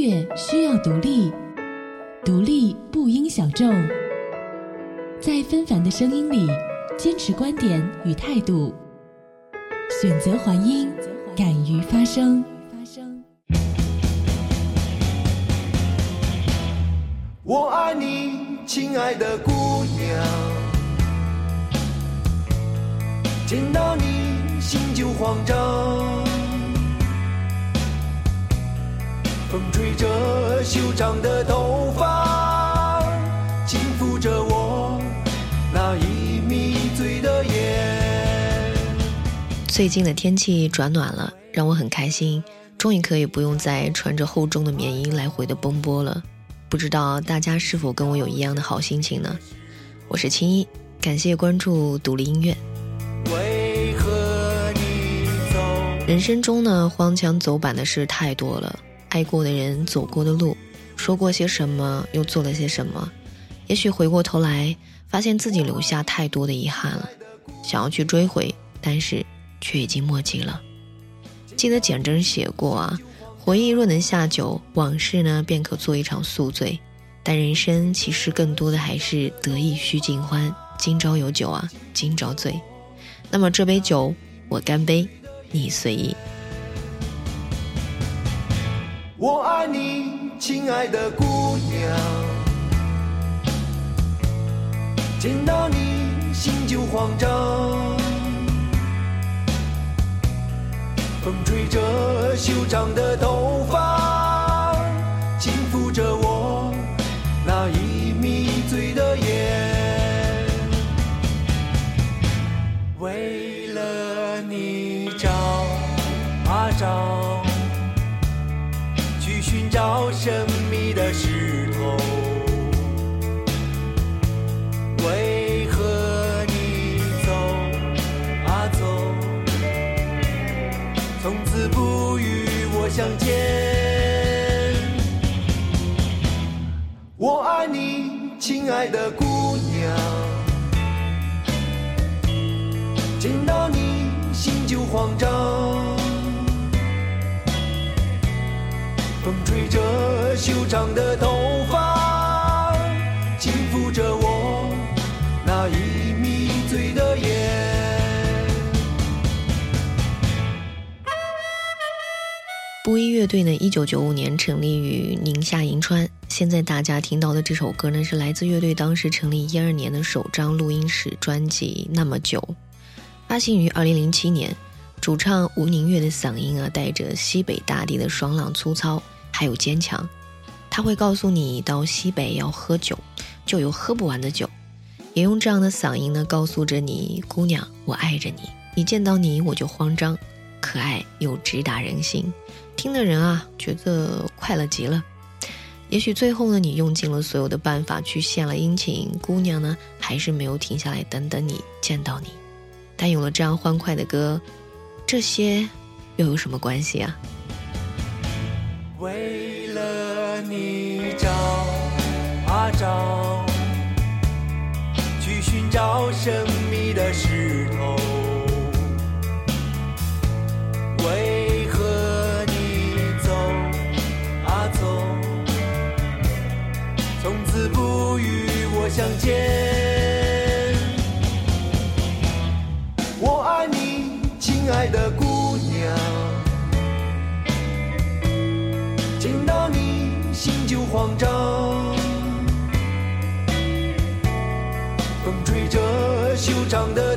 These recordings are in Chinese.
乐需要独立，独立不应小众。在纷繁的声音里，坚持观点与态度，选择还音，敢于发声。我爱你，亲爱的姑娘，见到你心就慌张。风吹着修长的头发，轻抚着我那已迷醉的眼。最近的天气转暖了，让我很开心，终于可以不用再穿着厚重的棉衣来回的奔波了。不知道大家是否跟我有一样的好心情呢？我是青衣，感谢关注独立音乐。为何你走？人生中呢，荒腔走板的事太多了。爱过的人，走过的路，说过些什么，又做了些什么？也许回过头来，发现自己留下太多的遗憾了，想要去追回，但是却已经莫及了。记得简真写过啊，回忆若能下酒，往事呢便可做一场宿醉。但人生其实更多的还是得意须尽欢，今朝有酒啊，今朝醉。那么这杯酒，我干杯，你随意。我爱你，亲爱的姑娘，见到你心就慌张。风吹着修长的头发，神秘的石头，为何你走啊走，从此不与我相见？我爱你，亲爱的姑娘，见到你心就慌张。风吹着修长的头发，轻抚着我那已迷醉的眼。布衣乐队呢，一九九五年成立于宁夏银川。现在大家听到的这首歌呢，是来自乐队当时成立一二年的首张录音室专辑《那么久》，发行于二零零七年。主唱吴宁月的嗓音啊，带着西北大地的爽朗粗糙，还有坚强。他会告诉你，到西北要喝酒，就有喝不完的酒。也用这样的嗓音呢，告诉着你，姑娘，我爱着你。一见到你我就慌张，可爱又直达人心，听的人啊，觉得快乐极了。也许最后呢，你用尽了所有的办法去献了殷勤，姑娘呢，还是没有停下来等等你，见到你。但有了这样欢快的歌。这些又有什么关系啊？为了你找啊找，去寻找神秘的石头。为何你走啊走，从此不与我相见？我爱你。亲爱的姑慌张。风吹着修长的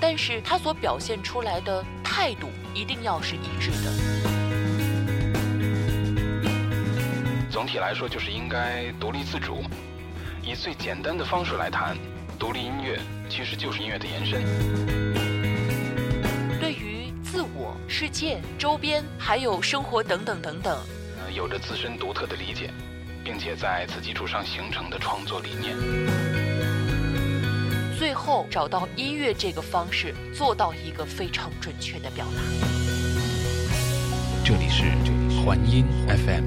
但是他所表现出来的态度一定要是一致的。总体来说，就是应该独立自主。以最简单的方式来谈，独立音乐其实就是音乐的延伸。对于自我、世界、周边，还有生活等等等等，呃，有着自身独特的理解，并且在此基础上形成的创作理念。最后找到音乐这个方式，做到一个非常准确的表达。这里是环音 FM。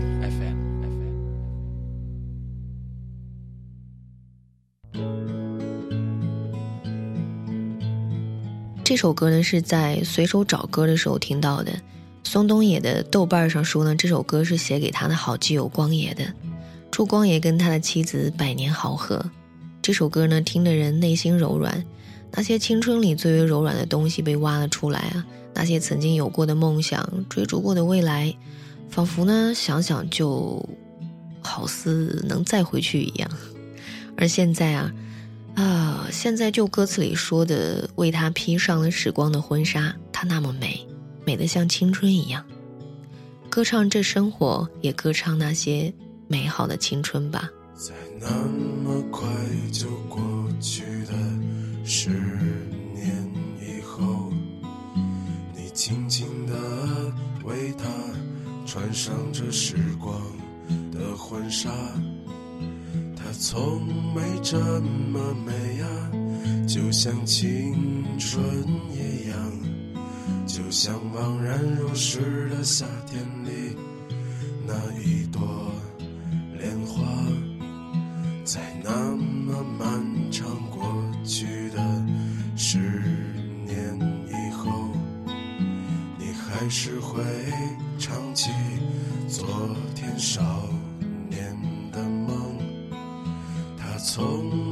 这首歌呢是在随手找歌的时候听到的。松东野的豆瓣上说呢，这首歌是写给他的好基友光野的，祝光野跟他的妻子百年好合。这首歌呢，听的人内心柔软，那些青春里最为柔软的东西被挖了出来啊，那些曾经有过的梦想、追逐过的未来，仿佛呢想想就好似能再回去一样。而现在啊。啊，现在就歌词里说的，为他披上了时光的婚纱，她那么美，美得像青春一样。歌唱这生活，也歌唱那些美好的青春吧。在那上这时光的婚纱。从没这么美呀，就像青春一样，就像茫然如失的夏天里那一朵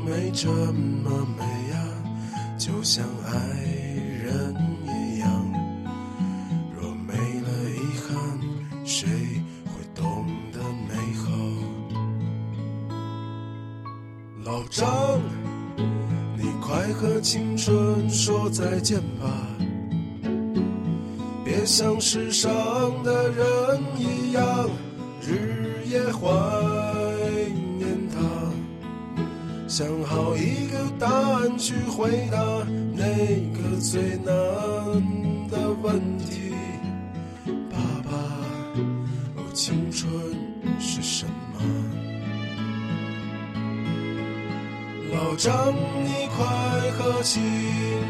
没这么美呀，就像爱人一样。若没了遗憾，谁会懂得美好？老张，你快和青春说再见吧，别像世上的人一样，日夜怀。想好一个答案去回答那个最难的问题，爸爸，青春是什么？老张，你快和青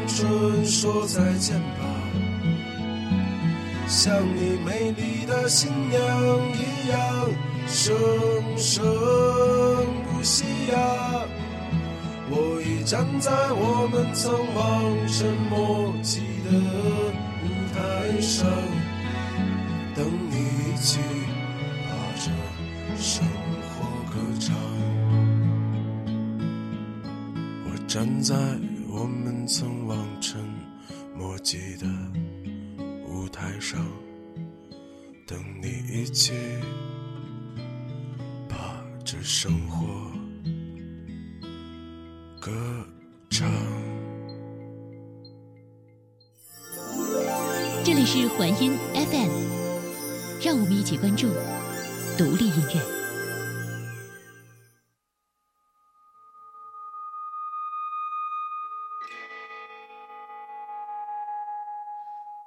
春说再见吧，像你美丽的新娘一样，生生不息呀。我已站在我们曾望尘莫及的舞台上，等你一起把这生活歌唱。我站在我们曾望尘莫及的舞台上，等你一起把这生活。是环音 FM，让我们一起关注独立音乐。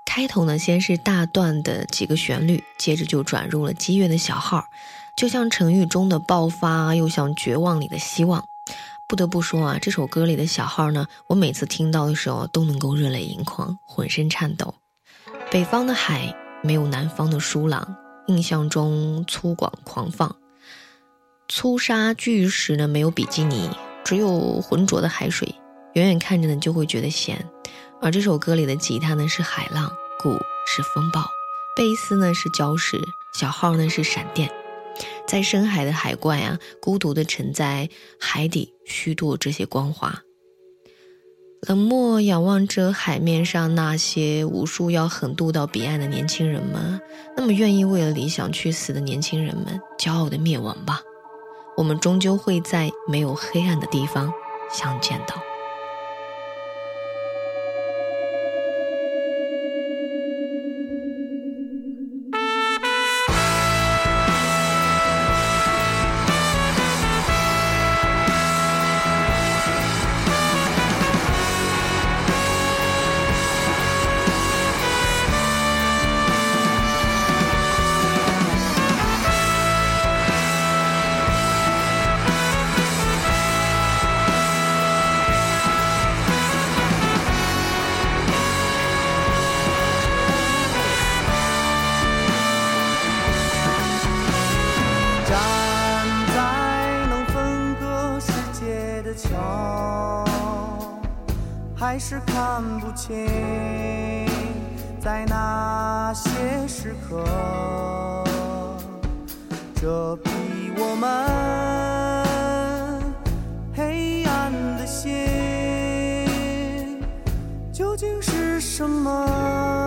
开头呢，先是大段的几个旋律，接着就转入了激越的小号，就像成语中的爆发，又像绝望里的希望。不得不说啊，这首歌里的小号呢，我每次听到的时候都能够热泪盈眶，浑身颤抖。北方的海没有南方的舒朗，印象中粗犷狂放；粗沙巨石呢没有比基尼，只有浑浊的海水，远远看着呢就会觉得咸。而这首歌里的吉他呢是海浪，鼓是风暴，贝斯呢是礁石，小号呢是闪电。在深海的海怪啊，孤独地沉在海底，虚度这些光华。冷漠仰望着海面上那些无数要横渡到彼岸的年轻人们，那么愿意为了理想去死的年轻人们，骄傲的灭亡吧。我们终究会在没有黑暗的地方相见到。在那些时刻，这比我们黑暗的心究竟是什么？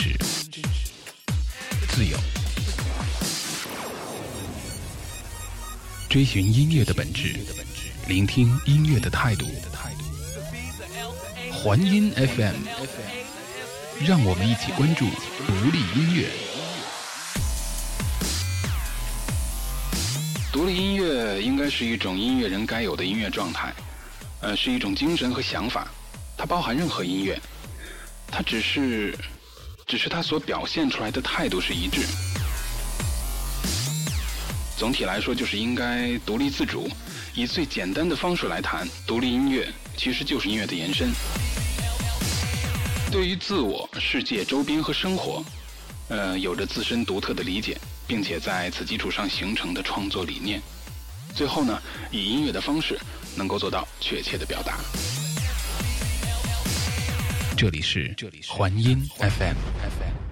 是，自由，追寻音乐的本质，聆听音乐的态度。环音 FM，让我们一起关注独立音乐。独立音乐应该是一种音乐人该有的音乐状态。呃，是一种精神和想法，它包含任何音乐，它只是，只是他所表现出来的态度是一致。总体来说，就是应该独立自主，以最简单的方式来谈独立音乐，其实就是音乐的延伸。对于自我、世界、周边和生活，呃，有着自身独特的理解，并且在此基础上形成的创作理念。最后呢，以音乐的方式。能够做到确切的表达。这里是环音 FM。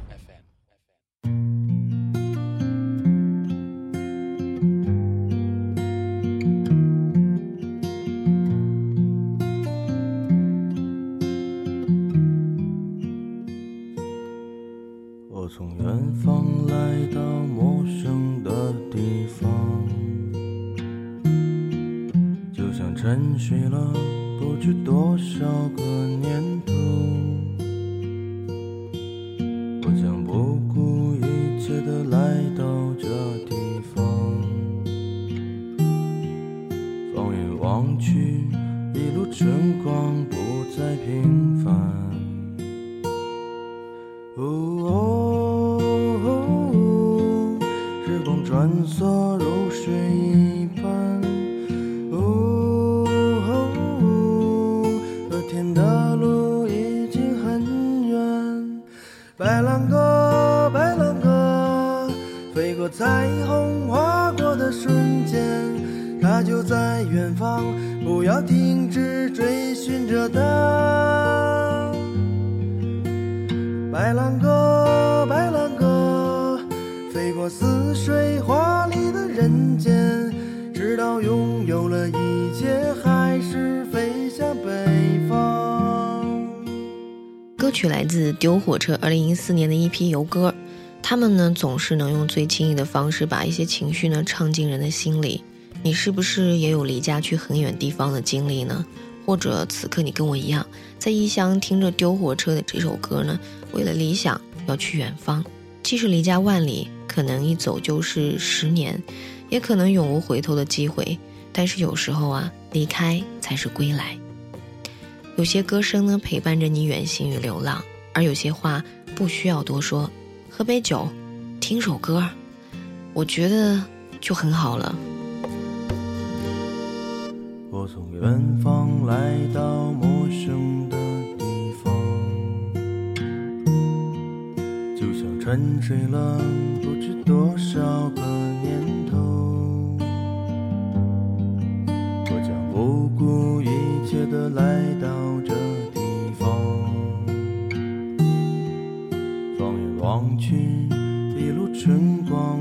时光四年的一批游歌。他们呢，总是能用最轻易的方式把一些情绪呢唱进人的心里。你是不是也有离家去很远地方的经历呢？或者此刻你跟我一样，在异乡听着丢火车的这首歌呢？为了理想要去远方，即使离家万里，可能一走就是十年，也可能永无回头的机会。但是有时候啊，离开才是归来。有些歌声呢陪伴着你远行与流浪，而有些话不需要多说。喝杯酒，听首歌，我觉得就很好了。我从远方来到陌生的地方，就像沉睡了不知多少个年头。我将不顾一切的来到这。望去，一路春光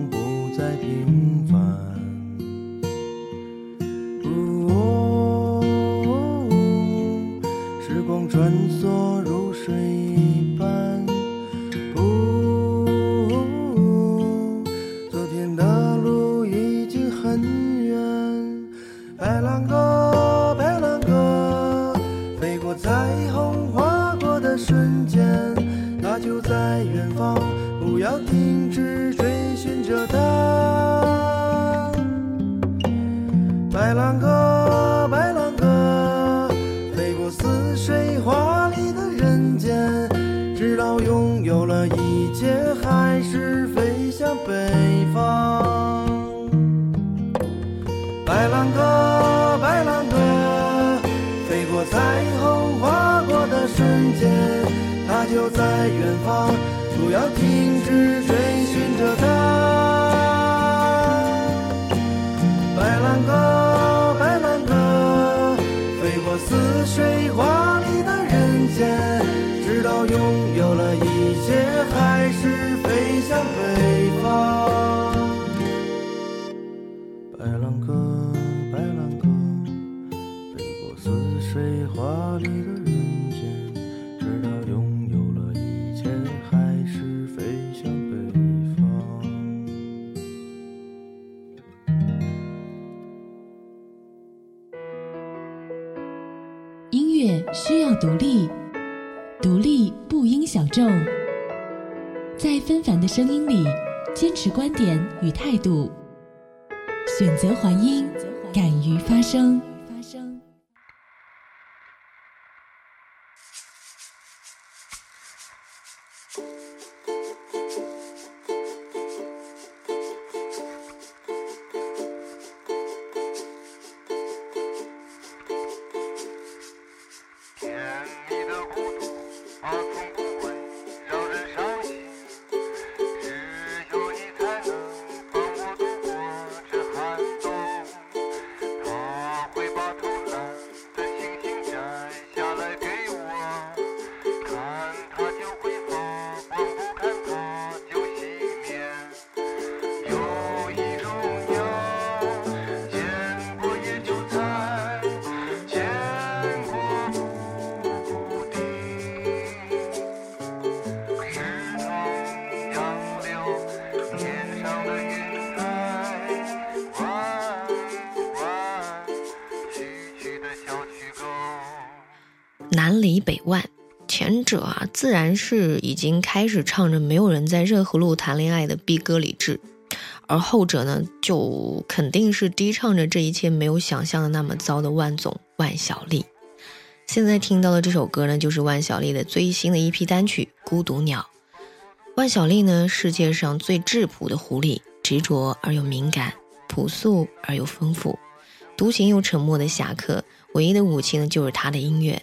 他就在远方，不要停止追寻着他。白兰鸽，白兰鸽，飞过似水华丽的人间，直到拥有了一切，还是飞向北方。独立，独立不应小众。在纷繁的声音里，坚持观点与态度，选择还音，敢于发声。南里北万，前者啊自然是已经开始唱着没有人在热河路谈恋爱的逼歌李志，而后者呢就肯定是低唱着这一切没有想象的那么糟的万总万晓利。现在听到的这首歌呢，就是万晓利的最新的一批单曲《孤独鸟》。万晓利呢，世界上最质朴的狐狸，执着而又敏感，朴素而又丰富，独行又沉默的侠客，唯一的武器呢就是他的音乐。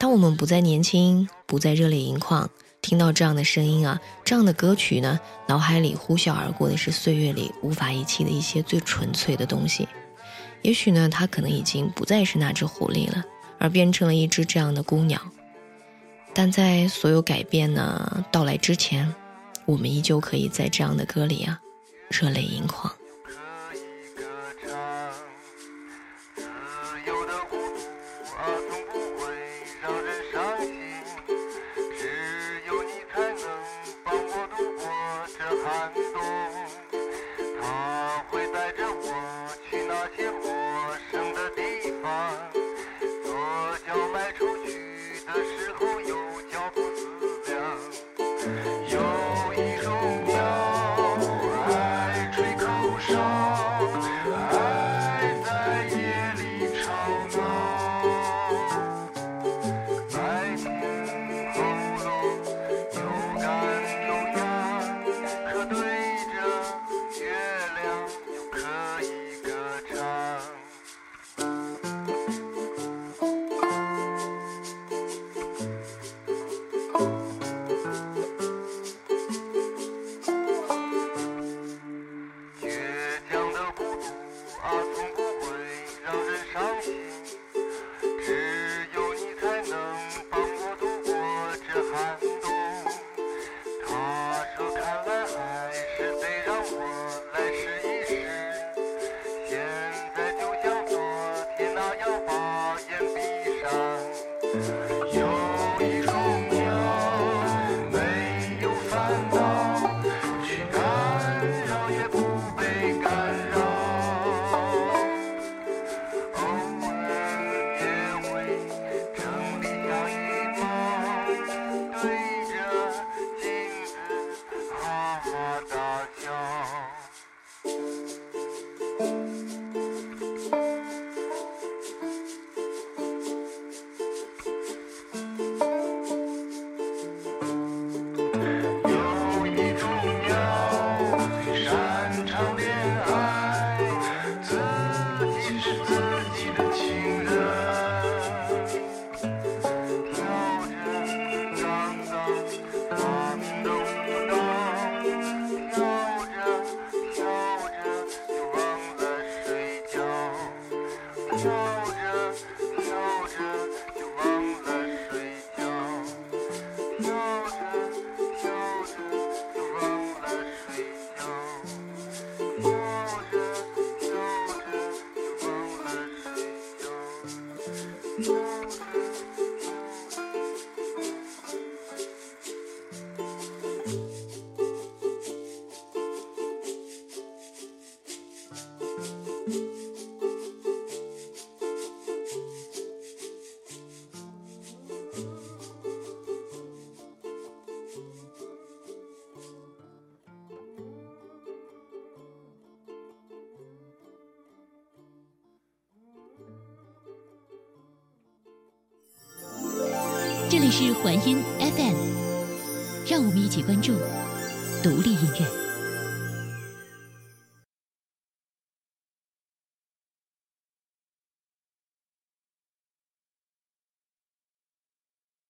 当我们不再年轻，不再热泪盈眶，听到这样的声音啊，这样的歌曲呢，脑海里呼啸而过的是岁月里无法遗弃的一些最纯粹的东西。也许呢，它可能已经不再是那只狐狸了，而变成了一只这样的孤鸟。但在所有改变呢到来之前，我们依旧可以在这样的歌里啊，热泪盈眶。是环音 FM，让我们一起关注独立音乐。